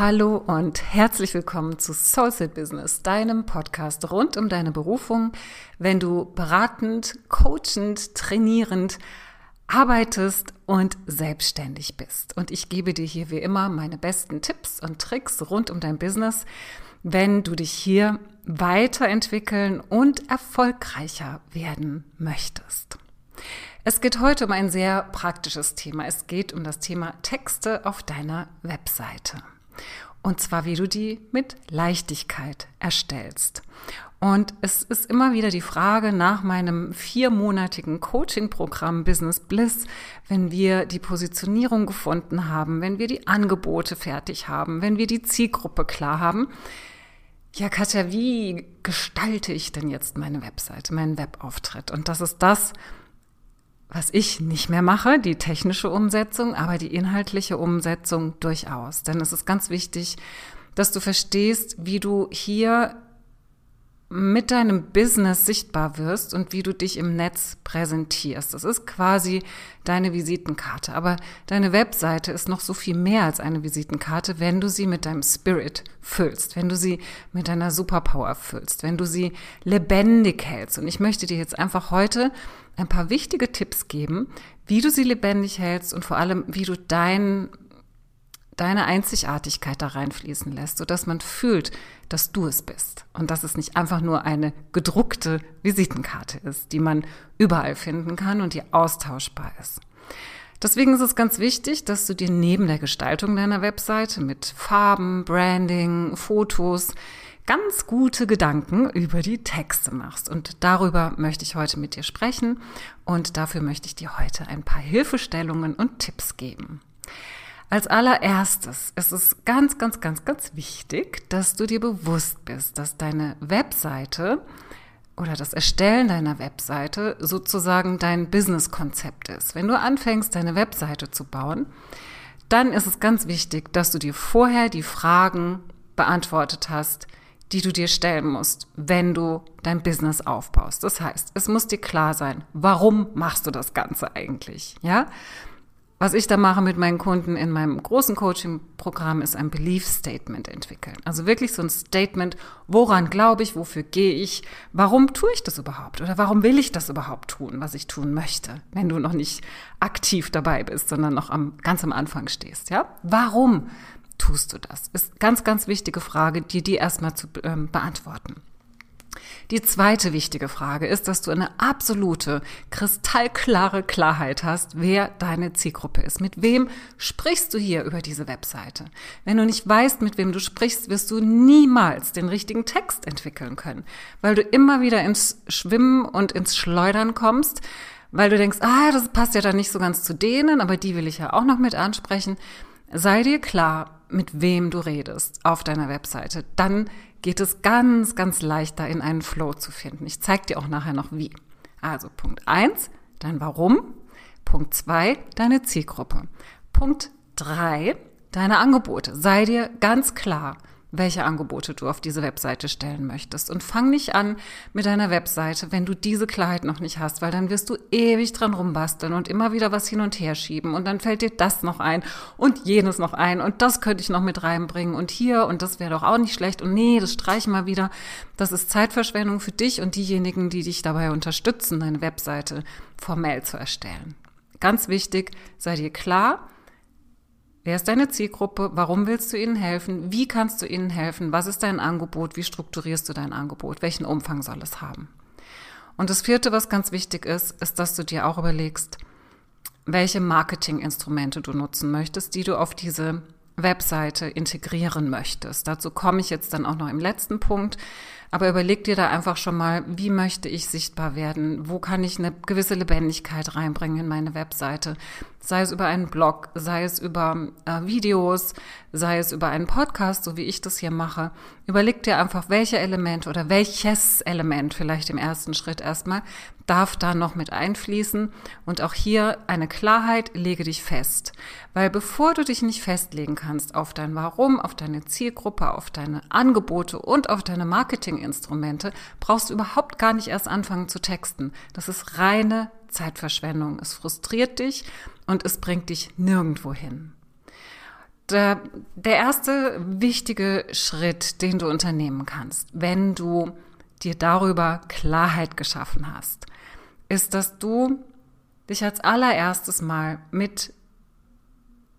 Hallo und herzlich willkommen zu Soulset Business, deinem Podcast rund um deine Berufung, wenn du beratend, coachend, trainierend arbeitest und selbstständig bist. Und ich gebe dir hier wie immer meine besten Tipps und Tricks rund um dein Business, wenn du dich hier weiterentwickeln und erfolgreicher werden möchtest. Es geht heute um ein sehr praktisches Thema. Es geht um das Thema Texte auf deiner Webseite. Und zwar, wie du die mit Leichtigkeit erstellst. Und es ist immer wieder die Frage nach meinem viermonatigen Coaching-Programm Business Bliss, wenn wir die Positionierung gefunden haben, wenn wir die Angebote fertig haben, wenn wir die Zielgruppe klar haben. Ja, Katja, wie gestalte ich denn jetzt meine Webseite, meinen Webauftritt? Und das ist das, was ich nicht mehr mache, die technische Umsetzung, aber die inhaltliche Umsetzung durchaus. Denn es ist ganz wichtig, dass du verstehst, wie du hier mit deinem Business sichtbar wirst und wie du dich im Netz präsentierst. Das ist quasi deine Visitenkarte. Aber deine Webseite ist noch so viel mehr als eine Visitenkarte, wenn du sie mit deinem Spirit füllst, wenn du sie mit deiner Superpower füllst, wenn du sie lebendig hältst. Und ich möchte dir jetzt einfach heute ein paar wichtige Tipps geben, wie du sie lebendig hältst und vor allem, wie du dein deine Einzigartigkeit da reinfließen lässt, sodass man fühlt, dass du es bist und dass es nicht einfach nur eine gedruckte Visitenkarte ist, die man überall finden kann und die austauschbar ist. Deswegen ist es ganz wichtig, dass du dir neben der Gestaltung deiner Webseite mit Farben, Branding, Fotos ganz gute Gedanken über die Texte machst. Und darüber möchte ich heute mit dir sprechen und dafür möchte ich dir heute ein paar Hilfestellungen und Tipps geben. Als allererstes ist es ganz, ganz, ganz, ganz wichtig, dass du dir bewusst bist, dass deine Webseite oder das Erstellen deiner Webseite sozusagen dein Businesskonzept ist. Wenn du anfängst, deine Webseite zu bauen, dann ist es ganz wichtig, dass du dir vorher die Fragen beantwortet hast, die du dir stellen musst, wenn du dein Business aufbaust. Das heißt, es muss dir klar sein, warum machst du das Ganze eigentlich? Ja? Was ich da mache mit meinen Kunden in meinem großen Coaching-Programm ist ein Belief Statement entwickeln. Also wirklich so ein Statement, woran glaube ich, wofür gehe ich, warum tue ich das überhaupt oder warum will ich das überhaupt tun, was ich tun möchte, wenn du noch nicht aktiv dabei bist, sondern noch am, ganz am Anfang stehst, ja? Warum tust du das? Ist ganz, ganz wichtige Frage, die die erstmal zu ähm, beantworten. Die zweite wichtige Frage ist, dass du eine absolute, kristallklare Klarheit hast, wer deine Zielgruppe ist. Mit wem sprichst du hier über diese Webseite? Wenn du nicht weißt, mit wem du sprichst, wirst du niemals den richtigen Text entwickeln können, weil du immer wieder ins Schwimmen und ins Schleudern kommst, weil du denkst, ah, das passt ja dann nicht so ganz zu denen, aber die will ich ja auch noch mit ansprechen. Sei dir klar, mit wem du redest auf deiner Webseite. Dann geht es ganz, ganz leicht, da in einen Flow zu finden. Ich zeige dir auch nachher noch wie. Also Punkt eins, dein Warum. Punkt zwei, deine Zielgruppe. Punkt drei, deine Angebote. Sei dir ganz klar, welche Angebote du auf diese Webseite stellen möchtest. Und fang nicht an mit deiner Webseite, wenn du diese Klarheit noch nicht hast, weil dann wirst du ewig dran rumbasteln und immer wieder was hin und her schieben und dann fällt dir das noch ein und jenes noch ein und das könnte ich noch mit reinbringen und hier und das wäre doch auch nicht schlecht und nee, das streichen wir wieder. Das ist Zeitverschwendung für dich und diejenigen, die dich dabei unterstützen, deine Webseite formell zu erstellen. Ganz wichtig, sei dir klar, Wer ist deine Zielgruppe? Warum willst du ihnen helfen? Wie kannst du ihnen helfen? Was ist dein Angebot? Wie strukturierst du dein Angebot? Welchen Umfang soll es haben? Und das vierte, was ganz wichtig ist, ist, dass du dir auch überlegst, welche Marketinginstrumente du nutzen möchtest, die du auf diese Webseite integrieren möchtest. Dazu komme ich jetzt dann auch noch im letzten Punkt. Aber überleg dir da einfach schon mal, wie möchte ich sichtbar werden? Wo kann ich eine gewisse Lebendigkeit reinbringen in meine Webseite? Sei es über einen Blog, sei es über äh, Videos, sei es über einen Podcast, so wie ich das hier mache. Überleg dir einfach, welche Elemente oder welches Element vielleicht im ersten Schritt erstmal darf da noch mit einfließen. Und auch hier eine Klarheit, lege dich fest. Weil bevor du dich nicht festlegen kannst auf dein Warum, auf deine Zielgruppe, auf deine Angebote und auf deine Marketinginstrumente, brauchst du überhaupt gar nicht erst anfangen zu texten. Das ist reine Zeitverschwendung. Es frustriert dich und es bringt dich nirgendwo hin. der, der erste wichtige Schritt, den du unternehmen kannst, wenn du dir darüber Klarheit geschaffen hast, ist, dass du dich als allererstes mal mit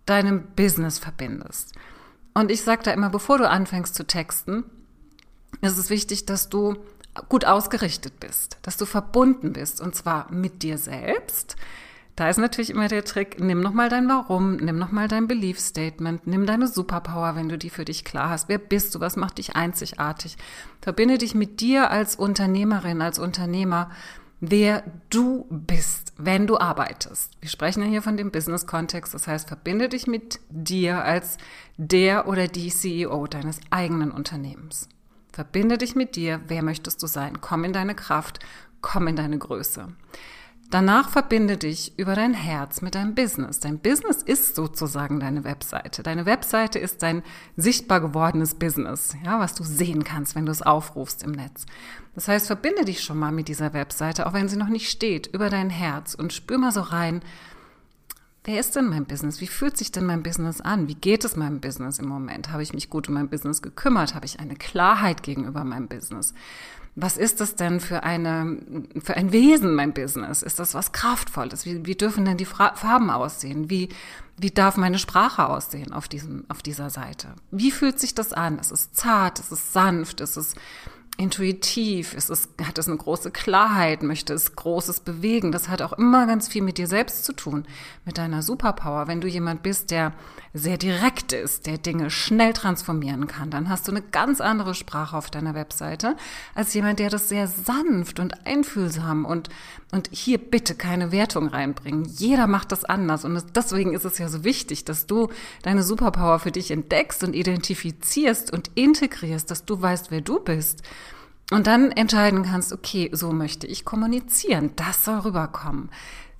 deinem Business verbindest. Und ich sage da immer, bevor du anfängst zu texten, ist es wichtig, dass du gut ausgerichtet bist, dass du verbunden bist und zwar mit dir selbst, da ist natürlich immer der Trick, nimm nochmal dein Warum, nimm nochmal dein Belief Statement, nimm deine Superpower, wenn du die für dich klar hast. Wer bist du? Was macht dich einzigartig? Verbinde dich mit dir als Unternehmerin, als Unternehmer, wer du bist, wenn du arbeitest. Wir sprechen ja hier von dem Business-Kontext, das heißt, verbinde dich mit dir als der oder die CEO deines eigenen Unternehmens. Verbinde dich mit dir, wer möchtest du sein? Komm in deine Kraft, komm in deine Größe. Danach verbinde dich über dein Herz mit deinem Business. Dein Business ist sozusagen deine Webseite. Deine Webseite ist dein sichtbar gewordenes Business, ja, was du sehen kannst, wenn du es aufrufst im Netz. Das heißt, verbinde dich schon mal mit dieser Webseite, auch wenn sie noch nicht steht, über dein Herz und spür mal so rein, Wer ist denn mein Business? Wie fühlt sich denn mein Business an? Wie geht es meinem Business im Moment? Habe ich mich gut um mein Business gekümmert? Habe ich eine Klarheit gegenüber meinem Business? was ist das denn für eine, für ein Wesen, mein Business? Ist das was Kraftvolles? Wie, wie dürfen denn die Farben aussehen? Wie, wie darf meine Sprache aussehen auf diesem, auf dieser Seite? Wie fühlt sich das an? Es ist zart, es ist sanft, es ist intuitiv, ist es, hat es eine große Klarheit, möchte es Großes bewegen. Das hat auch immer ganz viel mit dir selbst zu tun, mit deiner Superpower. Wenn du jemand bist, der sehr direkt ist, der Dinge schnell transformieren kann, dann hast du eine ganz andere Sprache auf deiner Webseite als jemand, der das sehr sanft und einfühlsam und, und hier bitte keine Wertung reinbringen. Jeder macht das anders und deswegen ist es ja so wichtig, dass du deine Superpower für dich entdeckst und identifizierst und integrierst, dass du weißt, wer du bist und dann entscheiden kannst, okay, so möchte ich kommunizieren, das soll rüberkommen.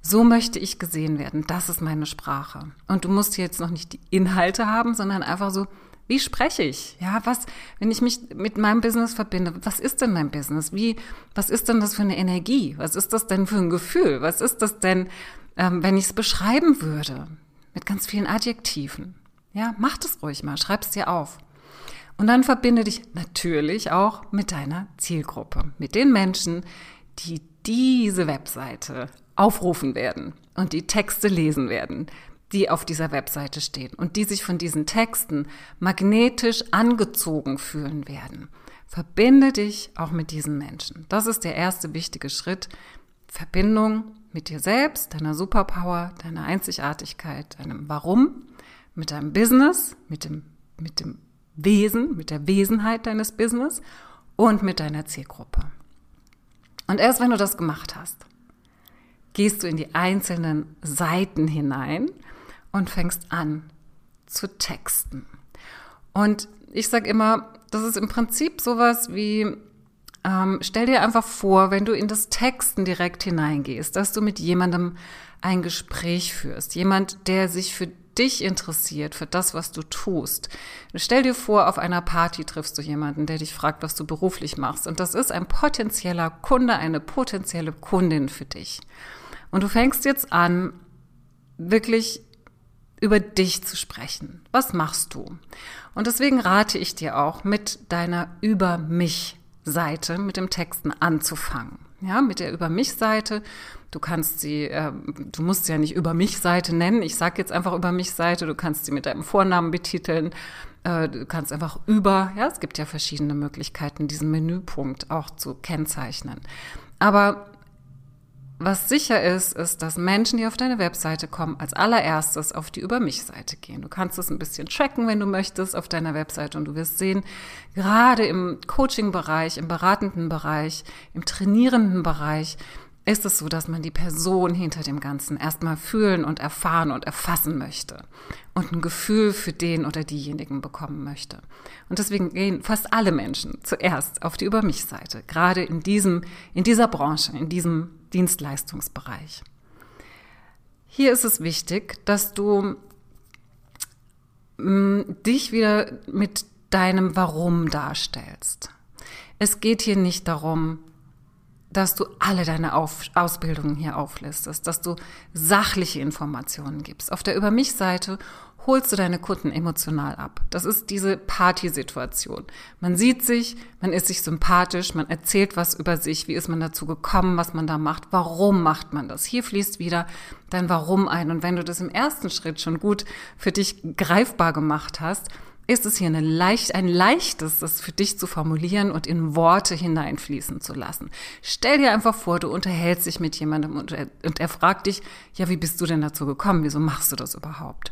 So möchte ich gesehen werden, das ist meine Sprache. Und du musst jetzt noch nicht die Inhalte haben, sondern einfach so, wie spreche ich? Ja, was, wenn ich mich mit meinem Business verbinde, was ist denn mein Business? Wie, was ist denn das für eine Energie? Was ist das denn für ein Gefühl? Was ist das denn, ähm, wenn ich es beschreiben würde? Mit ganz vielen Adjektiven. Ja, mach das ruhig mal, schreib es dir auf. Und dann verbinde dich natürlich auch mit deiner Zielgruppe, mit den Menschen, die diese Webseite aufrufen werden und die Texte lesen werden, die auf dieser Webseite stehen und die sich von diesen Texten magnetisch angezogen fühlen werden. Verbinde dich auch mit diesen Menschen. Das ist der erste wichtige Schritt. Verbindung mit dir selbst, deiner Superpower, deiner Einzigartigkeit, deinem Warum, mit deinem Business, mit dem, mit dem Wesen, mit der Wesenheit deines Business und mit deiner Zielgruppe. Und erst wenn du das gemacht hast, gehst du in die einzelnen Seiten hinein und fängst an zu texten. Und ich sage immer, das ist im Prinzip sowas wie, ähm, stell dir einfach vor, wenn du in das Texten direkt hineingehst, dass du mit jemandem ein Gespräch führst. Jemand, der sich für dich interessiert, für das, was du tust. Stell dir vor, auf einer Party triffst du jemanden, der dich fragt, was du beruflich machst. Und das ist ein potenzieller Kunde, eine potenzielle Kundin für dich. Und du fängst jetzt an, wirklich über dich zu sprechen. Was machst du? Und deswegen rate ich dir auch, mit deiner Über mich Seite, mit dem Texten anzufangen. Ja, mit der Über mich Seite Du kannst sie, äh, du musst sie ja nicht über mich Seite nennen. Ich sage jetzt einfach über mich Seite. Du kannst sie mit deinem Vornamen betiteln. Äh, du kannst einfach über, ja, es gibt ja verschiedene Möglichkeiten, diesen Menüpunkt auch zu kennzeichnen. Aber was sicher ist, ist, dass Menschen, die auf deine Webseite kommen, als allererstes auf die Über mich-Seite gehen. Du kannst es ein bisschen tracken, wenn du möchtest, auf deiner Webseite und du wirst sehen, gerade im Coaching-Bereich, im beratenden Bereich, im trainierenden Bereich, ist es so, dass man die Person hinter dem Ganzen erstmal fühlen und erfahren und erfassen möchte und ein Gefühl für den oder diejenigen bekommen möchte. Und deswegen gehen fast alle Menschen zuerst auf die Über mich Seite, gerade in diesem, in dieser Branche, in diesem Dienstleistungsbereich. Hier ist es wichtig, dass du mm, dich wieder mit deinem Warum darstellst. Es geht hier nicht darum, dass du alle deine Auf Ausbildungen hier auflistest, dass du sachliche Informationen gibst. Auf der Über mich Seite holst du deine Kunden emotional ab. Das ist diese Partysituation. Man sieht sich, man ist sich sympathisch, man erzählt was über sich, wie ist man dazu gekommen, was man da macht, warum macht man das. Hier fließt wieder dein Warum ein. Und wenn du das im ersten Schritt schon gut für dich greifbar gemacht hast, ist es hier eine leicht, ein leichtes, das für dich zu formulieren und in Worte hineinfließen zu lassen. Stell dir einfach vor, du unterhältst dich mit jemandem und er, und er fragt dich, ja, wie bist du denn dazu gekommen? Wieso machst du das überhaupt?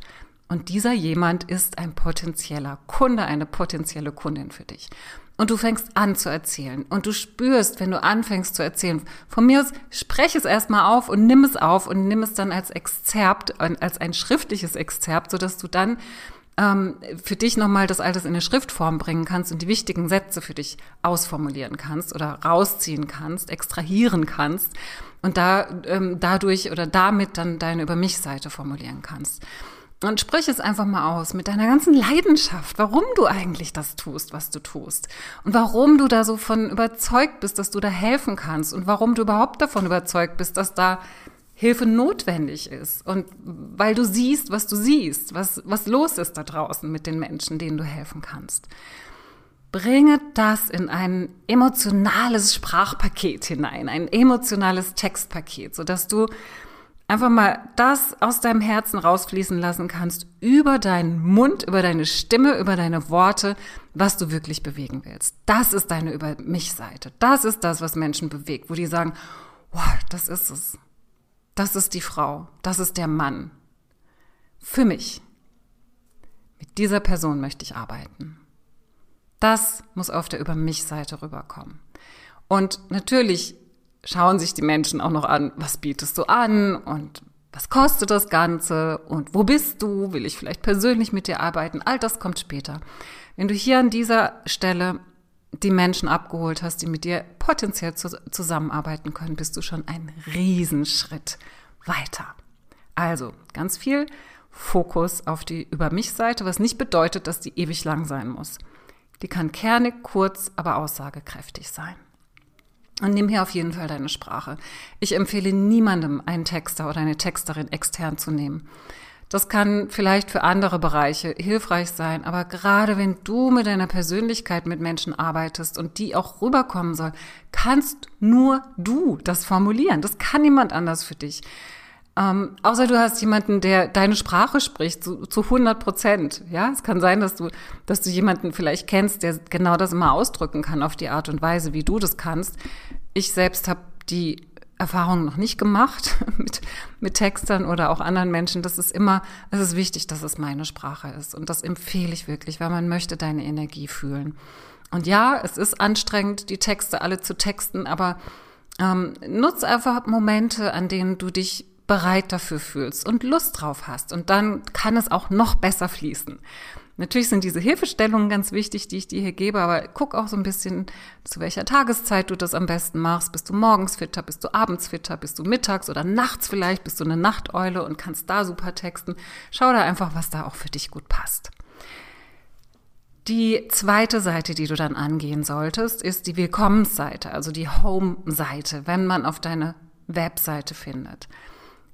Und dieser jemand ist ein potenzieller Kunde, eine potenzielle Kundin für dich. Und du fängst an zu erzählen. Und du spürst, wenn du anfängst zu erzählen, von mir aus sprech es erstmal auf und nimm es auf und nimm es dann als Exzerpt, als ein schriftliches Exzerpt, sodass du dann ähm, für dich nochmal das alles in eine Schriftform bringen kannst und die wichtigen Sätze für dich ausformulieren kannst oder rausziehen kannst, extrahieren kannst und da ähm, dadurch oder damit dann deine Über mich-Seite formulieren kannst. Und sprich es einfach mal aus mit deiner ganzen Leidenschaft, warum du eigentlich das tust, was du tust. Und warum du da so von überzeugt bist, dass du da helfen kannst. Und warum du überhaupt davon überzeugt bist, dass da Hilfe notwendig ist. Und weil du siehst, was du siehst, was, was los ist da draußen mit den Menschen, denen du helfen kannst. Bringe das in ein emotionales Sprachpaket hinein, ein emotionales Textpaket, sodass du einfach mal das aus deinem Herzen rausfließen lassen kannst über deinen Mund, über deine Stimme, über deine Worte, was du wirklich bewegen willst. Das ist deine Über mich-Seite. Das ist das, was Menschen bewegt, wo die sagen, wow, das ist es. Das ist die Frau, das ist der Mann. Für mich. Mit dieser Person möchte ich arbeiten. Das muss auf der Über mich Seite rüberkommen. Und natürlich schauen sich die Menschen auch noch an, was bietest du an und was kostet das Ganze und wo bist du? Will ich vielleicht persönlich mit dir arbeiten? All das kommt später. Wenn du hier an dieser Stelle die Menschen abgeholt hast, die mit dir potenziell zu, zusammenarbeiten können, bist du schon einen Riesenschritt weiter. Also ganz viel Fokus auf die Über mich-Seite, was nicht bedeutet, dass die ewig lang sein muss. Die kann kernig, kurz, aber aussagekräftig sein. Und nimm hier auf jeden Fall deine Sprache. Ich empfehle niemandem, einen Texter oder eine Texterin extern zu nehmen. Das kann vielleicht für andere Bereiche hilfreich sein, aber gerade wenn du mit deiner Persönlichkeit mit Menschen arbeitest und die auch rüberkommen soll, kannst nur du das formulieren. Das kann niemand anders für dich. Ähm, außer du hast jemanden, der deine Sprache spricht zu, zu 100 Prozent. Ja, es kann sein, dass du, dass du jemanden vielleicht kennst, der genau das immer ausdrücken kann auf die Art und Weise, wie du das kannst. Ich selbst habe die Erfahrungen noch nicht gemacht mit, mit Textern oder auch anderen Menschen. Das ist immer, es ist wichtig, dass es meine Sprache ist. Und das empfehle ich wirklich, weil man möchte deine Energie fühlen. Und ja, es ist anstrengend, die Texte alle zu texten, aber ähm, nutz einfach Momente, an denen du dich bereit dafür fühlst und Lust drauf hast. Und dann kann es auch noch besser fließen. Natürlich sind diese Hilfestellungen ganz wichtig, die ich dir hier gebe, aber guck auch so ein bisschen, zu welcher Tageszeit du das am besten machst. Bist du morgens fitter, bist du abends fitter, bist du mittags oder nachts vielleicht, bist du eine Nachteule und kannst da super texten. Schau da einfach, was da auch für dich gut passt. Die zweite Seite, die du dann angehen solltest, ist die Willkommensseite, also die Home-Seite, wenn man auf deine Webseite findet.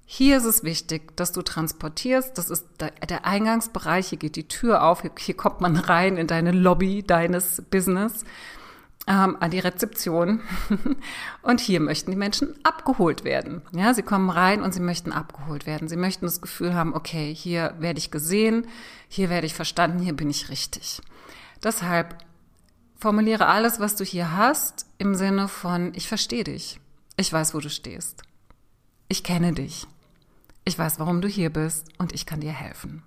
Hier ist es wichtig, dass du transportierst. Das ist der Eingangsbereich. Hier geht die Tür auf. Hier kommt man rein in deine Lobby deines Business, ähm, an die Rezeption. und hier möchten die Menschen abgeholt werden. Ja, sie kommen rein und sie möchten abgeholt werden. Sie möchten das Gefühl haben, okay, hier werde ich gesehen, hier werde ich verstanden, hier bin ich richtig. Deshalb formuliere alles, was du hier hast, im Sinne von, ich verstehe dich. Ich weiß, wo du stehst. Ich kenne dich. Ich weiß, warum du hier bist und ich kann dir helfen.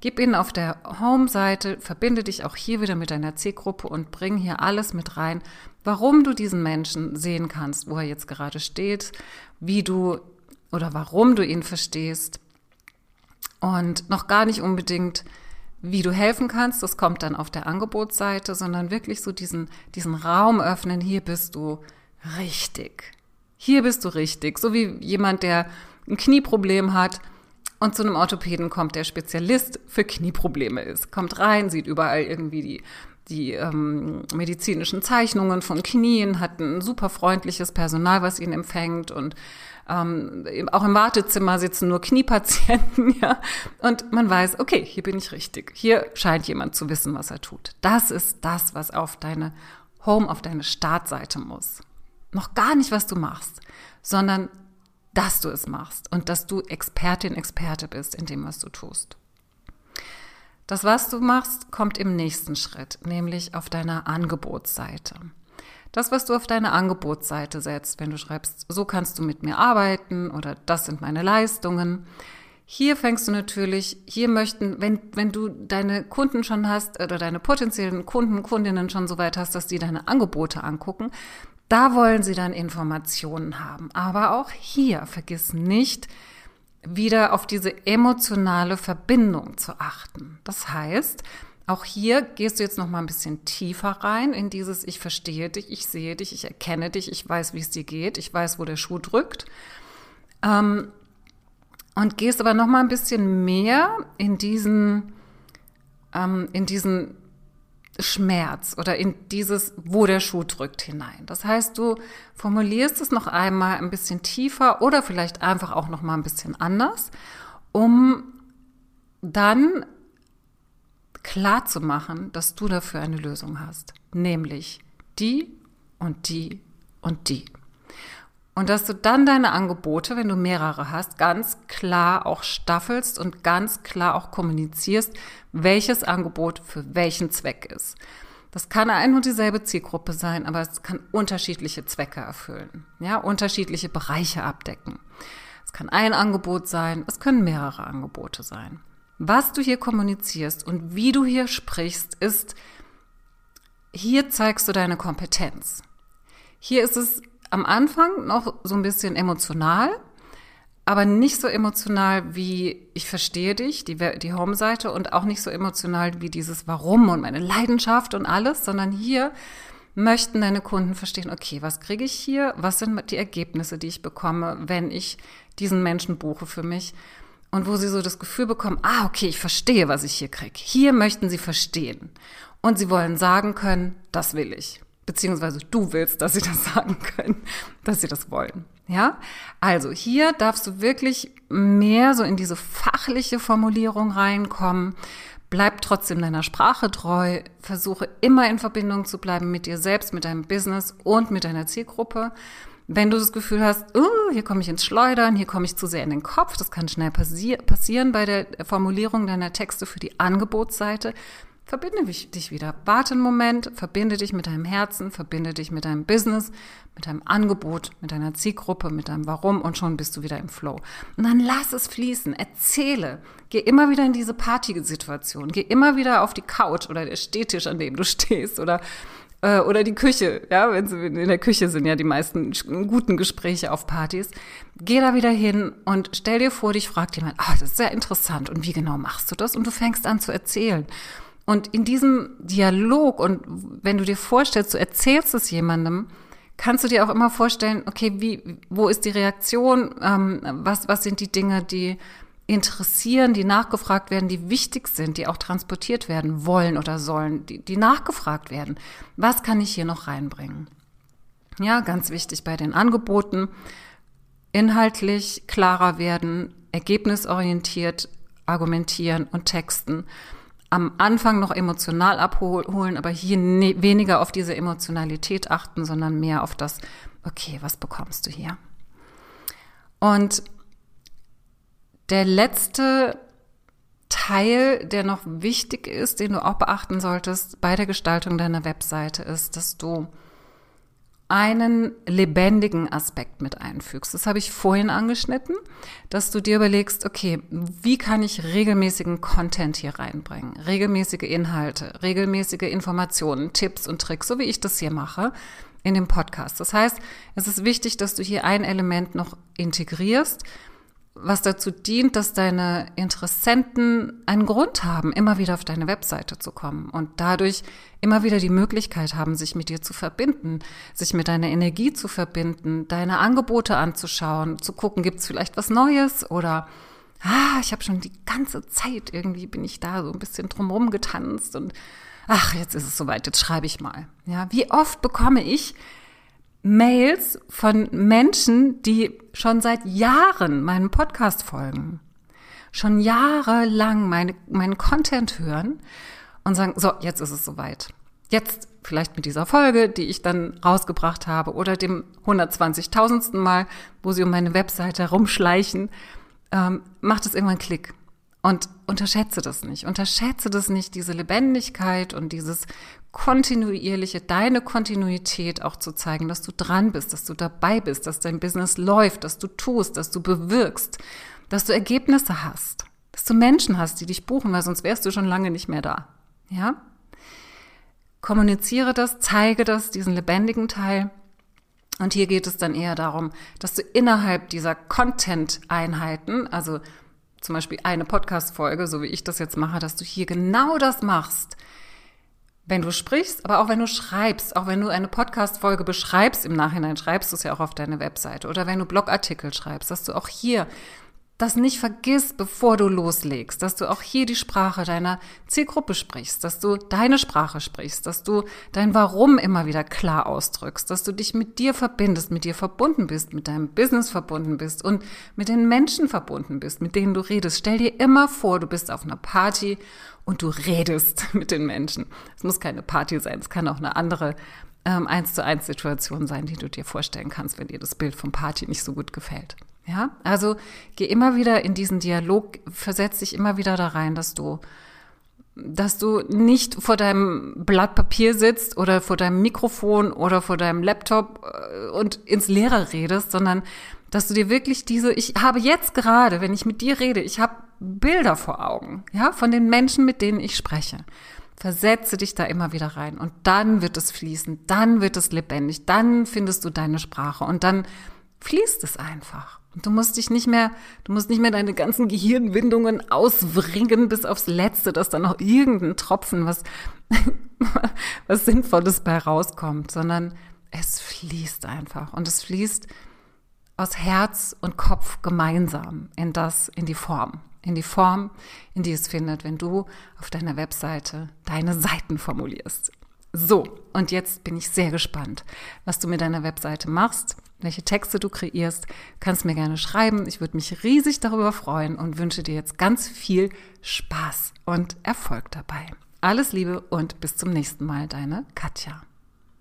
Gib ihnen auf der Home-Seite, verbinde dich auch hier wieder mit deiner C-Gruppe und bring hier alles mit rein, warum du diesen Menschen sehen kannst, wo er jetzt gerade steht, wie du oder warum du ihn verstehst und noch gar nicht unbedingt, wie du helfen kannst, das kommt dann auf der Angebotsseite, sondern wirklich so diesen, diesen Raum öffnen, hier bist du richtig. Hier bist du richtig. So wie jemand, der ein Knieproblem hat und zu einem Orthopäden kommt, der Spezialist für Knieprobleme ist. Kommt rein, sieht überall irgendwie die, die ähm, medizinischen Zeichnungen von Knien, hat ein super freundliches Personal, was ihn empfängt und ähm, auch im Wartezimmer sitzen nur Kniepatienten, ja. Und man weiß, okay, hier bin ich richtig. Hier scheint jemand zu wissen, was er tut. Das ist das, was auf deine Home, auf deine Startseite muss. Noch gar nicht, was du machst, sondern dass du es machst und dass du Expertin, Experte bist in dem, was du tust. Das, was du machst, kommt im nächsten Schritt, nämlich auf deiner Angebotsseite. Das, was du auf deine Angebotsseite setzt, wenn du schreibst, so kannst du mit mir arbeiten oder das sind meine Leistungen. Hier fängst du natürlich, hier möchten, wenn, wenn du deine Kunden schon hast oder deine potenziellen Kunden, Kundinnen schon so weit hast, dass die deine Angebote angucken, da wollen sie dann Informationen haben. Aber auch hier vergiss nicht, wieder auf diese emotionale Verbindung zu achten. Das heißt, auch hier gehst du jetzt noch mal ein bisschen tiefer rein in dieses ich verstehe dich, ich sehe dich, ich erkenne dich, ich weiß, wie es dir geht, ich weiß, wo der Schuh drückt. Ähm, und gehst aber noch mal ein bisschen mehr in diesen ähm, in diesen Schmerz oder in dieses, wo der Schuh drückt hinein. Das heißt, du formulierst es noch einmal ein bisschen tiefer oder vielleicht einfach auch noch mal ein bisschen anders, um dann klar zu machen, dass du dafür eine Lösung hast, nämlich die und die und die. Und dass du dann deine Angebote, wenn du mehrere hast, ganz klar auch staffelst und ganz klar auch kommunizierst, welches Angebot für welchen Zweck ist. Das kann ein und dieselbe Zielgruppe sein, aber es kann unterschiedliche Zwecke erfüllen, ja, unterschiedliche Bereiche abdecken. Es kann ein Angebot sein, es können mehrere Angebote sein. Was du hier kommunizierst und wie du hier sprichst, ist, hier zeigst du deine Kompetenz. Hier ist es am Anfang noch so ein bisschen emotional, aber nicht so emotional wie ich verstehe dich, die, die Home-Seite und auch nicht so emotional wie dieses Warum und meine Leidenschaft und alles, sondern hier möchten deine Kunden verstehen, okay, was kriege ich hier? Was sind die Ergebnisse, die ich bekomme, wenn ich diesen Menschen buche für mich? Und wo sie so das Gefühl bekommen, ah, okay, ich verstehe, was ich hier kriege. Hier möchten sie verstehen. Und sie wollen sagen können, das will ich beziehungsweise du willst, dass sie das sagen können, dass sie das wollen. Ja, also hier darfst du wirklich mehr so in diese fachliche Formulierung reinkommen. Bleib trotzdem deiner Sprache treu. Versuche immer in Verbindung zu bleiben mit dir selbst, mit deinem Business und mit deiner Zielgruppe. Wenn du das Gefühl hast, uh, hier komme ich ins Schleudern, hier komme ich zu sehr in den Kopf, das kann schnell passi passieren bei der Formulierung deiner Texte für die Angebotsseite, Verbinde dich wieder. Warte einen Moment, verbinde dich mit deinem Herzen, verbinde dich mit deinem Business, mit deinem Angebot, mit deiner Zielgruppe, mit deinem Warum und schon bist du wieder im Flow. Und dann lass es fließen, erzähle. Geh immer wieder in diese Partysituation, geh immer wieder auf die Couch oder der Stehtisch, an dem du stehst oder äh, oder die Küche, ja, wenn sie in der Küche sind ja die meisten guten Gespräche auf Partys. Geh da wieder hin und stell dir vor, dich fragt jemand, ah, das ist sehr interessant und wie genau machst du das? Und du fängst an zu erzählen. Und in diesem Dialog und wenn du dir vorstellst, du erzählst es jemandem, kannst du dir auch immer vorstellen, okay, wie, wo ist die Reaktion? Ähm, was, was sind die Dinge, die interessieren, die nachgefragt werden, die wichtig sind, die auch transportiert werden wollen oder sollen, die, die nachgefragt werden? Was kann ich hier noch reinbringen? Ja, ganz wichtig bei den Angeboten. Inhaltlich klarer werden, ergebnisorientiert argumentieren und texten am Anfang noch emotional abholen, aber hier ne weniger auf diese Emotionalität achten, sondern mehr auf das, okay, was bekommst du hier? Und der letzte Teil, der noch wichtig ist, den du auch beachten solltest bei der Gestaltung deiner Webseite, ist, dass du einen lebendigen Aspekt mit einfügst. Das habe ich vorhin angeschnitten, dass du dir überlegst, okay, wie kann ich regelmäßigen Content hier reinbringen? Regelmäßige Inhalte, regelmäßige Informationen, Tipps und Tricks, so wie ich das hier mache in dem Podcast. Das heißt, es ist wichtig, dass du hier ein Element noch integrierst, was dazu dient, dass deine Interessenten einen Grund haben, immer wieder auf deine Webseite zu kommen und dadurch immer wieder die Möglichkeit haben, sich mit dir zu verbinden, sich mit deiner Energie zu verbinden, deine Angebote anzuschauen, zu gucken, gibt es vielleicht was Neues oder ah, ich habe schon die ganze Zeit irgendwie bin ich da so ein bisschen drumherum getanzt und ach, jetzt ist es soweit, jetzt schreibe ich mal. Ja, wie oft bekomme ich Mails von Menschen, die schon seit Jahren meinen Podcast folgen, schon jahrelang meine, meinen Content hören und sagen, so, jetzt ist es soweit. Jetzt vielleicht mit dieser Folge, die ich dann rausgebracht habe oder dem 120.000. Mal, wo sie um meine Webseite herumschleichen, ähm, macht es irgendwann Klick. Und unterschätze das nicht. Unterschätze das nicht, diese Lebendigkeit und dieses kontinuierliche, deine Kontinuität auch zu zeigen, dass du dran bist, dass du dabei bist, dass dein Business läuft, dass du tust, dass du bewirkst, dass du Ergebnisse hast, dass du Menschen hast, die dich buchen, weil sonst wärst du schon lange nicht mehr da. Ja? Kommuniziere das, zeige das, diesen lebendigen Teil. Und hier geht es dann eher darum, dass du innerhalb dieser Content-Einheiten, also zum Beispiel eine Podcast-Folge, so wie ich das jetzt mache, dass du hier genau das machst. Wenn du sprichst, aber auch wenn du schreibst, auch wenn du eine Podcast-Folge beschreibst im Nachhinein, schreibst du es ja auch auf deine Webseite oder wenn du Blogartikel schreibst, dass du auch hier das nicht vergisst, bevor du loslegst, dass du auch hier die Sprache deiner Zielgruppe sprichst, dass du deine Sprache sprichst, dass du dein Warum immer wieder klar ausdrückst, dass du dich mit dir verbindest, mit dir verbunden bist, mit deinem Business verbunden bist und mit den Menschen verbunden bist, mit denen du redest. Stell dir immer vor, du bist auf einer Party und du redest mit den Menschen. Es muss keine Party sein, es kann auch eine andere ähm, eins zu eins Situation sein, die du dir vorstellen kannst, wenn dir das Bild vom Party nicht so gut gefällt. Ja, also geh immer wieder in diesen Dialog, versetz dich immer wieder da rein, dass du, dass du nicht vor deinem Blatt Papier sitzt oder vor deinem Mikrofon oder vor deinem Laptop äh, und ins Leere redest, sondern dass du dir wirklich diese, ich habe jetzt gerade, wenn ich mit dir rede, ich habe Bilder vor Augen, ja, von den Menschen, mit denen ich spreche. Versetze dich da immer wieder rein und dann wird es fließen, dann wird es lebendig, dann findest du deine Sprache und dann fließt es einfach. Und du musst dich nicht mehr, du musst nicht mehr deine ganzen Gehirnwindungen auswringen bis aufs Letzte, dass da noch irgendein Tropfen was, was Sinnvolles bei rauskommt, sondern es fließt einfach. Und es fließt aus Herz und Kopf gemeinsam in das, in die Form. In die Form, in die es findet, wenn du auf deiner Webseite deine Seiten formulierst. So, und jetzt bin ich sehr gespannt, was du mit deiner Webseite machst, welche Texte du kreierst. Kannst mir gerne schreiben. Ich würde mich riesig darüber freuen und wünsche dir jetzt ganz viel Spaß und Erfolg dabei. Alles Liebe und bis zum nächsten Mal, deine Katja.